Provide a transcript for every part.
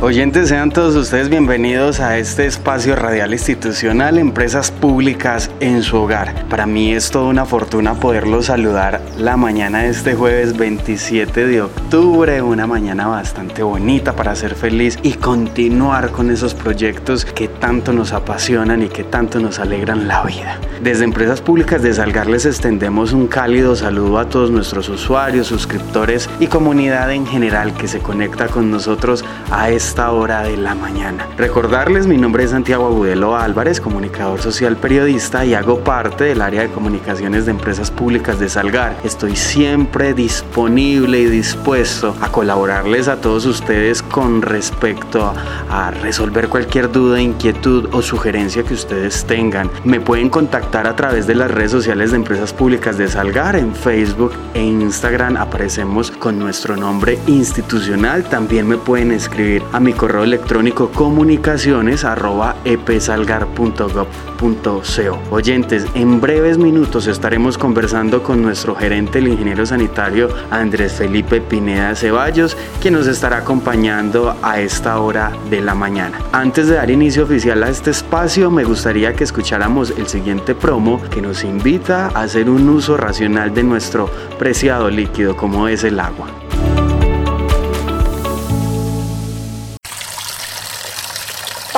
Oyentes, sean todos ustedes bienvenidos a este espacio radial institucional Empresas Públicas en su hogar. Para mí es toda una fortuna poderlos saludar la mañana de este jueves 27 de octubre, una mañana bastante bonita para ser feliz y continuar con esos proyectos que tanto nos apasionan y que tanto nos alegran la vida. Desde Empresas Públicas de Salgar les extendemos un cálido saludo a todos nuestros usuarios, suscriptores y comunidad en general que se conecta con nosotros a esta hora de la mañana. Recordarles, mi nombre es Santiago Agudelo Álvarez, comunicador social periodista y hago parte del área de comunicaciones de empresas públicas de Salgar. Estoy siempre disponible y dispuesto a colaborarles a todos ustedes con respecto a, resolver cualquier duda, inquietud o sugerencia que ustedes tengan. Me pueden contactar a través de las redes sociales de empresas públicas de Salgar. En Facebook e Instagram aparecemos con nuestro nombre institucional. También me pueden escribir a mi correo electrónico comunicaciones arroba epsalgar.gov.co. Oyentes, en breves minutos estaremos conversando con nuestro gerente, el ingeniero sanitario Andrés Felipe Pineda Ceballos, quien nos estará acompañando a esta hora de la mañana. Antes de dar inicio oficial a este espacio, me gustaría que escucháramos el siguiente promo que nos invita a hacer un uso racional de nuestro preciado líquido como es el agua.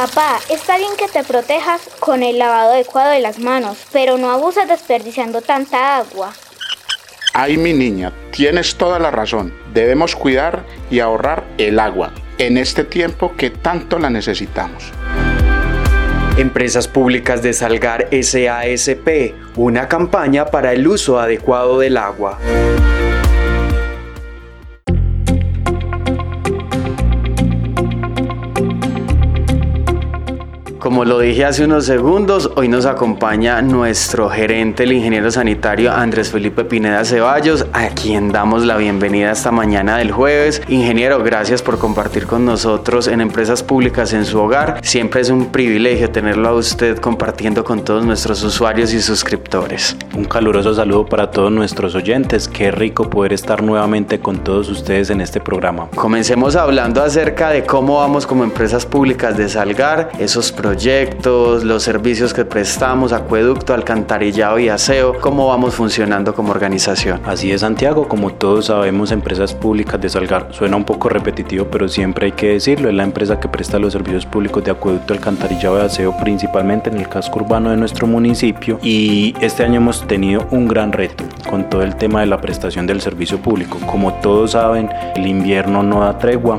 Papá, está bien que te protejas con el lavado adecuado de las manos, pero no abuses desperdiciando tanta agua. Ay, mi niña, tienes toda la razón. Debemos cuidar y ahorrar el agua en este tiempo que tanto la necesitamos. Empresas Públicas de Salgar SASP, una campaña para el uso adecuado del agua. Como lo dije hace unos segundos, hoy nos acompaña nuestro gerente, el ingeniero sanitario Andrés Felipe Pineda Ceballos, a quien damos la bienvenida esta mañana del jueves. Ingeniero, gracias por compartir con nosotros en Empresas Públicas en su hogar. Siempre es un privilegio tenerlo a usted compartiendo con todos nuestros usuarios y suscriptores. Un caluroso saludo para todos nuestros oyentes. Qué rico poder estar nuevamente con todos ustedes en este programa. Comencemos hablando acerca de cómo vamos como empresas públicas de Salgar, esos proyectos proyectos, los servicios que prestamos, acueducto, alcantarillado y aseo, cómo vamos funcionando como organización. Así es, Santiago, como todos sabemos, empresas públicas de Salgar suena un poco repetitivo, pero siempre hay que decirlo, es la empresa que presta los servicios públicos de acueducto, alcantarillado y aseo principalmente en el casco urbano de nuestro municipio y este año hemos tenido un gran reto con todo el tema de la prestación del servicio público. Como todos saben, el invierno no da tregua,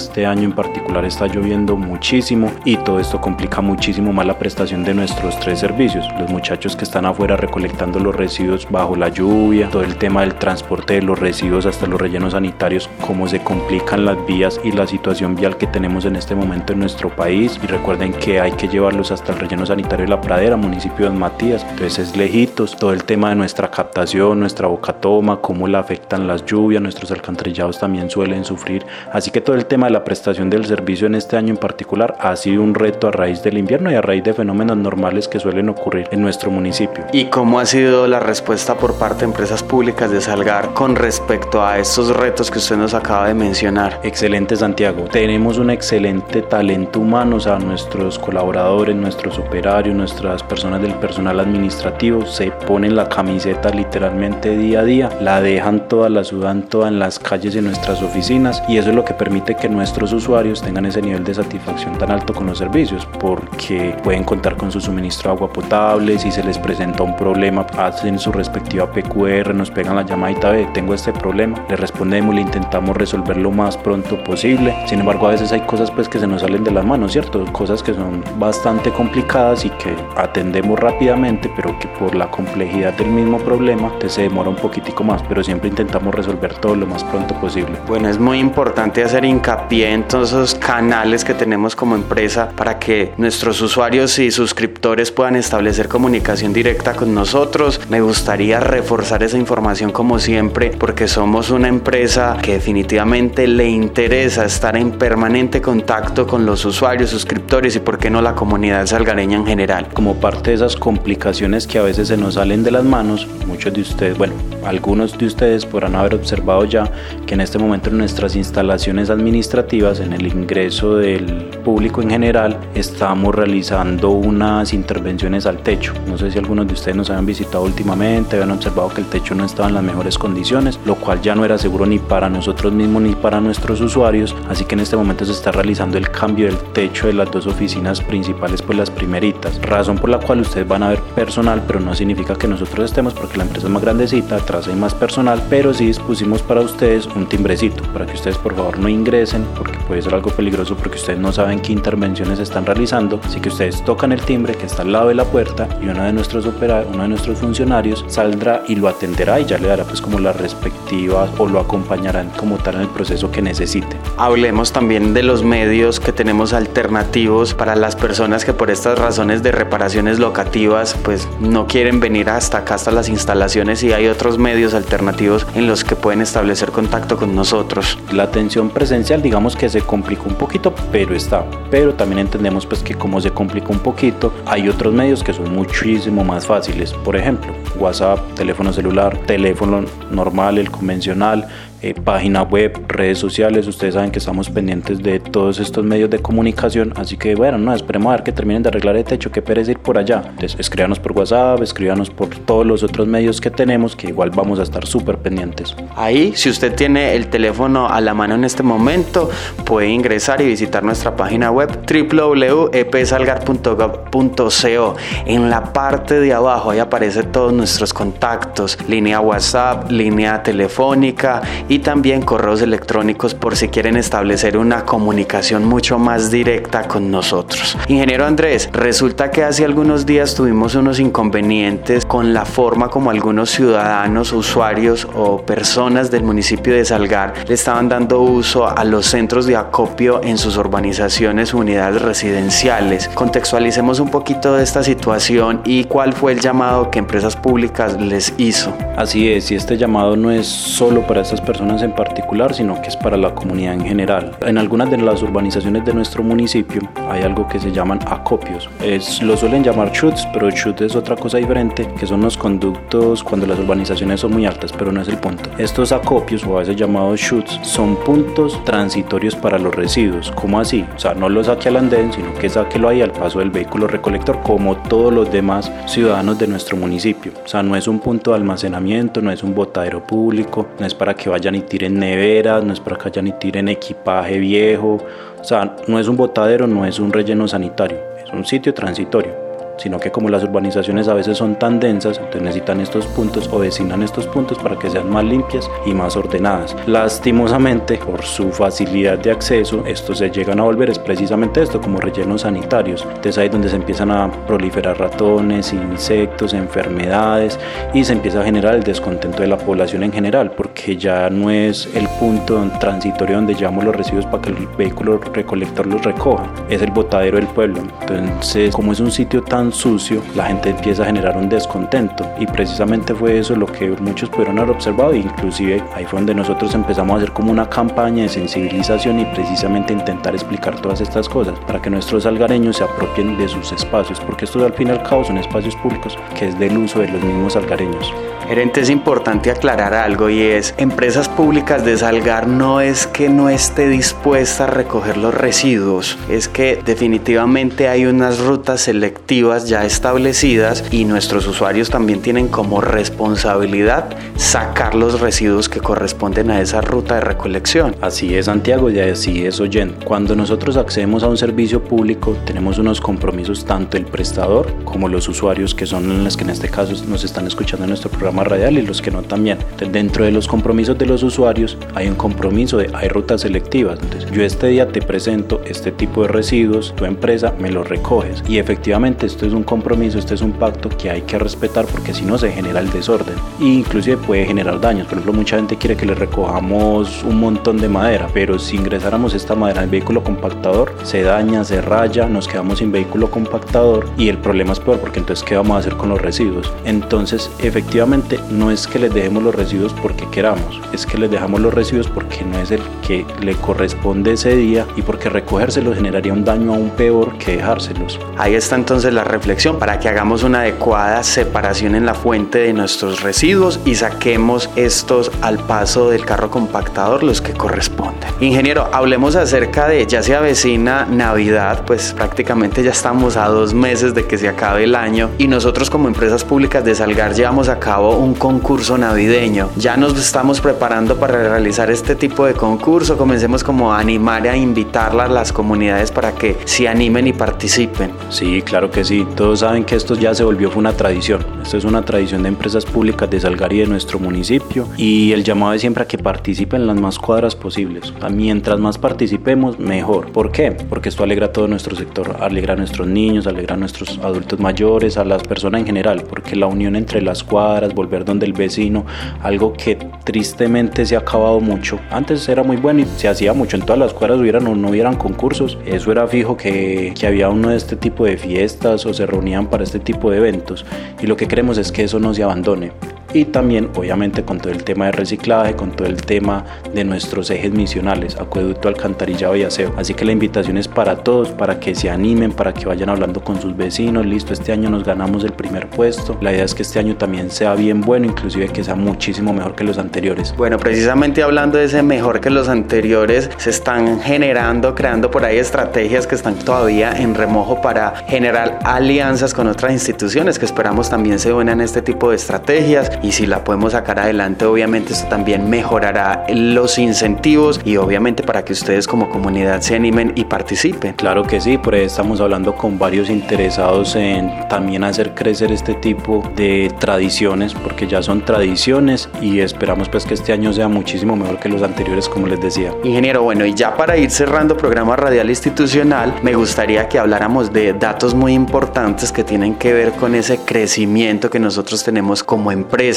este año en particular está lloviendo muchísimo y todo esto complica muchísimo más la prestación de nuestros tres servicios. Los muchachos que están afuera recolectando los residuos bajo la lluvia, todo el tema del transporte de los residuos hasta los rellenos sanitarios, cómo se complican las vías y la situación vial que tenemos en este momento en nuestro país. Y recuerden que hay que llevarlos hasta el relleno sanitario de La Pradera, municipio de Matías. Entonces es lejitos, todo el tema de nuestra captación, nuestra boca toma, cómo la afectan las lluvias, nuestros alcantarillados también suelen sufrir. Así que todo el tema la prestación del servicio en este año en particular ha sido un reto a raíz del invierno y a raíz de fenómenos normales que suelen ocurrir en nuestro municipio. ¿Y cómo ha sido la respuesta por parte de empresas públicas de Salgar con respecto a estos retos que usted nos acaba de mencionar? Excelente Santiago, tenemos un excelente talento humano, o sea, nuestros colaboradores, nuestros operarios, nuestras personas del personal administrativo se ponen la camiseta literalmente día a día, la dejan toda, la sudan toda en las calles de nuestras oficinas y eso es lo que permite que nuestros usuarios tengan ese nivel de satisfacción tan alto con los servicios porque pueden contar con su suministro de agua potable, si se les presenta un problema hacen su respectiva PQR, nos pegan la llamadita de tengo este problema, le respondemos, le intentamos resolver lo más pronto posible, sin embargo a veces hay cosas pues que se nos salen de las manos, ¿cierto? Cosas que son bastante complicadas y que atendemos rápidamente pero que por la complejidad del mismo problema te se demora un poquitico más, pero siempre intentamos resolver todo lo más pronto posible. Bueno, es muy importante hacer hincapié hincapié en todos esos canales que tenemos como empresa para que nuestros usuarios y suscriptores puedan establecer comunicación directa con nosotros. Me gustaría reforzar esa información como siempre porque somos una empresa que definitivamente le interesa estar en permanente contacto con los usuarios, suscriptores y por qué no la comunidad salgareña en general. Como parte de esas complicaciones que a veces se nos salen de las manos, muchos de ustedes, bueno, algunos de ustedes podrán haber observado ya que en este momento en nuestras instalaciones administrativas, en el ingreso del público en general, estamos realizando unas intervenciones al techo. No sé si algunos de ustedes nos habían visitado últimamente, habían observado que el techo no estaba en las mejores condiciones, lo cual ya no era seguro ni para nosotros mismos ni para nuestros usuarios, así que en este momento se está realizando el cambio del techo de las dos oficinas principales, pues las primeritas, razón por la cual ustedes van a ver personal, pero no significa que nosotros estemos porque la empresa es más grandecita, atrás hay más personal, pero sí dispusimos para ustedes un timbrecito para que ustedes por favor no ingresen porque puede ser algo peligroso porque ustedes no saben qué intervenciones están realizando, así que ustedes tocan el timbre que está al lado de la puerta y uno de nuestros uno de nuestros funcionarios saldrá y lo atenderá y ya le dará pues como las respectivas o lo acompañarán como tal en el proceso que necesite. Hablemos también de los medios que tenemos alternativos para las personas que por estas razones de reparaciones locativas pues no quieren venir hasta acá hasta las instalaciones y hay otros medios alternativos en los que pueden establecer contacto con nosotros. La atención presencial digamos que se complica un poquito pero está, pero también entendemos pues que como se complica un poquito hay otros medios que son muchísimo más fáciles. Por ejemplo, WhatsApp, teléfono celular, teléfono normal, el convencional, eh, página web, redes sociales. Ustedes saben que estamos pendientes de todos estos medios de comunicación. Así que bueno, no, esperemos a ver que terminen de arreglar el techo, que perece ir por allá. Entonces, escríbanos por WhatsApp, escríbanos por todos los otros medios que tenemos, que igual vamos a estar súper pendientes. Ahí, si usted tiene el teléfono a la mano en este momento, puede ingresar y visitar nuestra página web www.epsalgar.gov.co. En la parte de abajo, ahí aparecen todos nuestros contactos, línea WhatsApp, línea telefónica y también correos electrónicos por si quieren establecer una comunicación mucho más directa con nosotros. Ingeniero Andrés, resulta que hace algunos días tuvimos unos inconvenientes con la forma como algunos ciudadanos, usuarios o personas del municipio de Salgar le estaban dando uso a los centros de acopio en sus urbanizaciones unidades residenciales. Contextualicemos un poquito de esta situación y cuál fue el llamado que empresas públicas les hizo. Así es, y este llamado no es solo para estas personas personas en particular, sino que es para la comunidad en general. En algunas de las urbanizaciones de nuestro municipio hay algo que se llaman acopios. Es, lo suelen llamar chutes, pero chutes es otra cosa diferente, que son los conductos cuando las urbanizaciones son muy altas, pero no es el punto. Estos acopios, o a veces llamados chutes, son puntos transitorios para los residuos. ¿Cómo así? O sea, no lo saque al andén, sino que sáquelo ahí al paso del vehículo recolector, como todos los demás ciudadanos de nuestro municipio. O sea, no es un punto de almacenamiento, no es un botadero público, no es para que vaya ni tiren neveras, no es para que haya ni tiren equipaje viejo, o sea, no es un botadero, no es un relleno sanitario, es un sitio transitorio sino que como las urbanizaciones a veces son tan densas, entonces necesitan estos puntos o vecinan estos puntos para que sean más limpias y más ordenadas. Lastimosamente, por su facilidad de acceso, estos se llegan a volver es precisamente esto, como rellenos sanitarios. Entonces ahí es donde se empiezan a proliferar ratones, insectos, enfermedades y se empieza a generar el descontento de la población en general, porque ya no es el punto transitorio donde llevamos los residuos para que el vehículo recolector los recoja, es el botadero del pueblo. Entonces, como es un sitio tan sucio, la gente empieza a generar un descontento. Y precisamente fue eso lo que muchos pudieron haber observado. E inclusive ahí fue donde nosotros empezamos a hacer como una campaña de sensibilización y precisamente intentar explicar todas estas cosas para que nuestros salgareños se apropien de sus espacios, porque estos al fin y al cabo son espacios públicos que es del uso de los mismos salgareños. Gerente, es importante aclarar algo y es, empresas públicas de Salgar no es que no esté dispuesta a recoger los residuos, es que definitivamente hay unas rutas selectivas ya establecidas y nuestros usuarios también tienen como responsabilidad sacar los residuos que corresponden a esa ruta de recolección. Así es, Santiago, y así es, oyente. Cuando nosotros accedemos a un servicio público, tenemos unos compromisos tanto el prestador como los usuarios, que son los que en este caso nos están escuchando en nuestro programa radial y los que no también. dentro de los compromisos de los usuarios hay un compromiso de hay rutas selectivas. Entonces, yo este día te presento este tipo de residuos, tu empresa me lo recoges. Y efectivamente esto es un compromiso, este es un pacto que hay que respetar porque si no se genera el desorden e inclusive puede generar daños. Por ejemplo, mucha gente quiere que le recojamos un montón de madera, pero si ingresáramos esta madera al vehículo compactador, se daña, se raya, nos quedamos sin vehículo compactador y el problema es peor porque entonces ¿qué vamos a hacer con los residuos? Entonces, efectivamente, no es que les dejemos los residuos porque queramos, es que les dejamos los residuos porque no es el que le corresponde ese día y porque recogérselos generaría un daño aún peor que dejárselos. Ahí está entonces la reflexión para que hagamos una adecuada separación en la fuente de nuestros residuos y saquemos estos al paso del carro compactador los que corresponden. Ingeniero, hablemos acerca de ya se avecina Navidad, pues prácticamente ya estamos a dos meses de que se acabe el año y nosotros como empresas públicas de Salgar llevamos a cabo un concurso navideño. Ya nos estamos preparando para realizar este tipo de concurso, comencemos como a animar a invitar a las comunidades para que se animen y participen. Sí, claro que sí. Todos saben que esto ya se volvió una tradición. Esto es una tradición de empresas públicas de Salgar y de nuestro municipio. Y el llamado es siempre a que participen las más cuadras posibles. Mientras más participemos, mejor. ¿Por qué? Porque esto alegra a todo nuestro sector. Alegra a nuestros niños, alegra a nuestros adultos mayores, a las personas en general. Porque la unión entre las cuadras, volver donde el vecino, algo que tristemente se ha acabado mucho. Antes era muy bueno y se hacía mucho. En todas las cuadras hubieran o no hubieran concursos. Eso era fijo que, que había uno de este tipo de fiestas o se reunían para este tipo de eventos. Y lo que queremos es que eso no se abandone y también obviamente con todo el tema de reciclaje, con todo el tema de nuestros ejes misionales, acueducto, alcantarillado y aseo. Así que la invitación es para todos, para que se animen, para que vayan hablando con sus vecinos, listo, este año nos ganamos el primer puesto, la idea es que este año también sea bien bueno, inclusive que sea muchísimo mejor que los anteriores. Bueno, precisamente hablando de ese mejor que los anteriores, se están generando, creando por ahí estrategias que están todavía en remojo para generar alianzas con otras instituciones que esperamos también se unan a este tipo de estrategias y si la podemos sacar adelante obviamente esto también mejorará los incentivos y obviamente para que ustedes como comunidad se animen y participen. Claro que sí, por ahí estamos hablando con varios interesados en también hacer crecer este tipo de tradiciones porque ya son tradiciones y esperamos pues que este año sea muchísimo mejor que los anteriores como les decía. Ingeniero, bueno y ya para ir cerrando programa radial institucional me gustaría que habláramos de datos muy importantes que tienen que ver con ese crecimiento que nosotros tenemos como empresa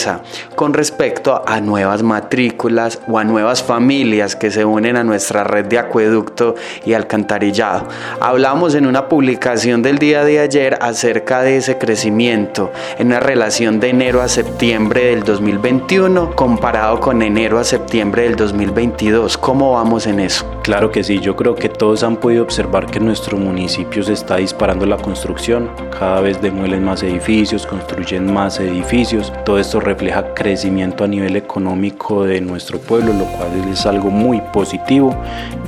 con respecto a nuevas matrículas o a nuevas familias que se unen a nuestra red de acueducto y alcantarillado. Hablamos en una publicación del día de ayer acerca de ese crecimiento en una relación de enero a septiembre del 2021 comparado con enero a septiembre del 2022. ¿Cómo vamos en eso? Claro que sí, yo creo que todos han podido observar que en nuestro municipio se está disparando la construcción, cada vez demuelen más edificios, construyen más edificios, todo esto refleja crecimiento a nivel económico de nuestro pueblo, lo cual es algo muy positivo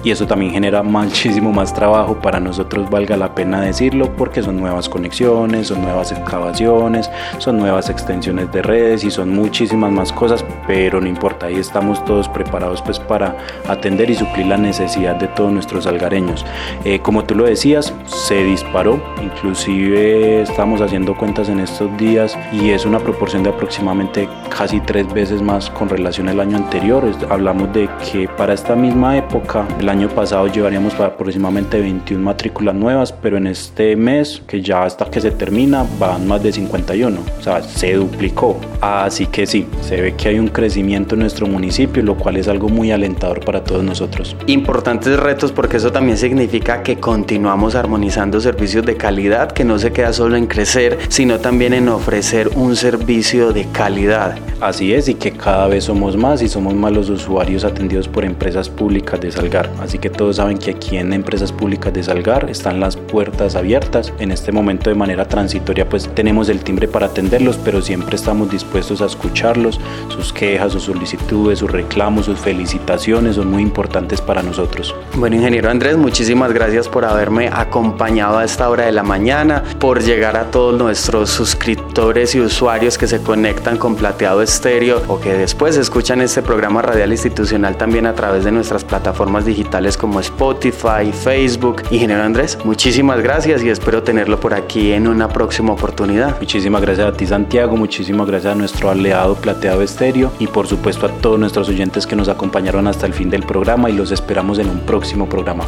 y eso también genera muchísimo más trabajo para nosotros, valga la pena decirlo, porque son nuevas conexiones, son nuevas excavaciones, son nuevas extensiones de redes y son muchísimas más cosas, pero no importa, ahí estamos todos preparados pues para atender y suplir la necesidad de todos nuestros algareños. Eh, como tú lo decías, se disparó, inclusive estamos haciendo cuentas en estos días y es una proporción de aproximadamente casi tres veces más con relación al año anterior. Hablamos de que para esta misma época, el año pasado llevaríamos aproximadamente 21 matrículas nuevas, pero en este mes, que ya hasta que se termina, van más de 51. O sea, se duplicó. Así que sí, se ve que hay un crecimiento en nuestro municipio, lo cual es algo muy alentador para todos nosotros. Importantes retos porque eso también significa que continuamos armonizando servicios de calidad, que no se queda solo en crecer, sino también en ofrecer un servicio de calidad Así es, y que cada vez somos más y somos más los usuarios atendidos por empresas públicas de Salgar. Así que todos saben que aquí en Empresas Públicas de Salgar están las puertas abiertas. En este momento de manera transitoria pues tenemos el timbre para atenderlos, pero siempre estamos dispuestos a escucharlos. Sus quejas, sus solicitudes, sus reclamos, sus felicitaciones son muy importantes para nosotros. Bueno, ingeniero Andrés, muchísimas gracias por haberme acompañado a esta hora de la mañana, por llegar a todos nuestros suscriptores y usuarios que se conectan con Plateado Estéreo o que después escuchan este programa radial institucional también a través de nuestras plataformas digitales como Spotify, Facebook. Ingeniero Andrés, muchísimas gracias y espero tenerlo por aquí en una próxima oportunidad. Muchísimas gracias a ti Santiago, muchísimas gracias a nuestro aliado Plateado Estéreo y por supuesto todos nuestros oyentes que nos acompañaron hasta el fin del programa y los esperamos en un próximo programa.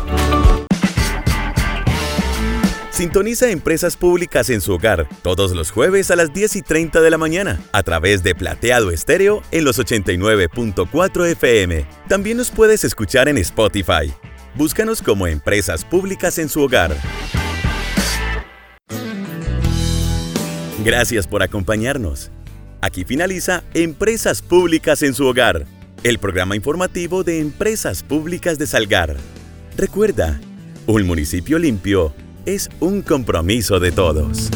Sintoniza Empresas Públicas en su hogar todos los jueves a las 10 y 30 de la mañana a través de Plateado Estéreo en los 89.4 FM. También nos puedes escuchar en Spotify. Búscanos como Empresas Públicas en su hogar. Gracias por acompañarnos. Aquí finaliza Empresas Públicas en su hogar, el programa informativo de Empresas Públicas de Salgar. Recuerda, un municipio limpio es un compromiso de todos.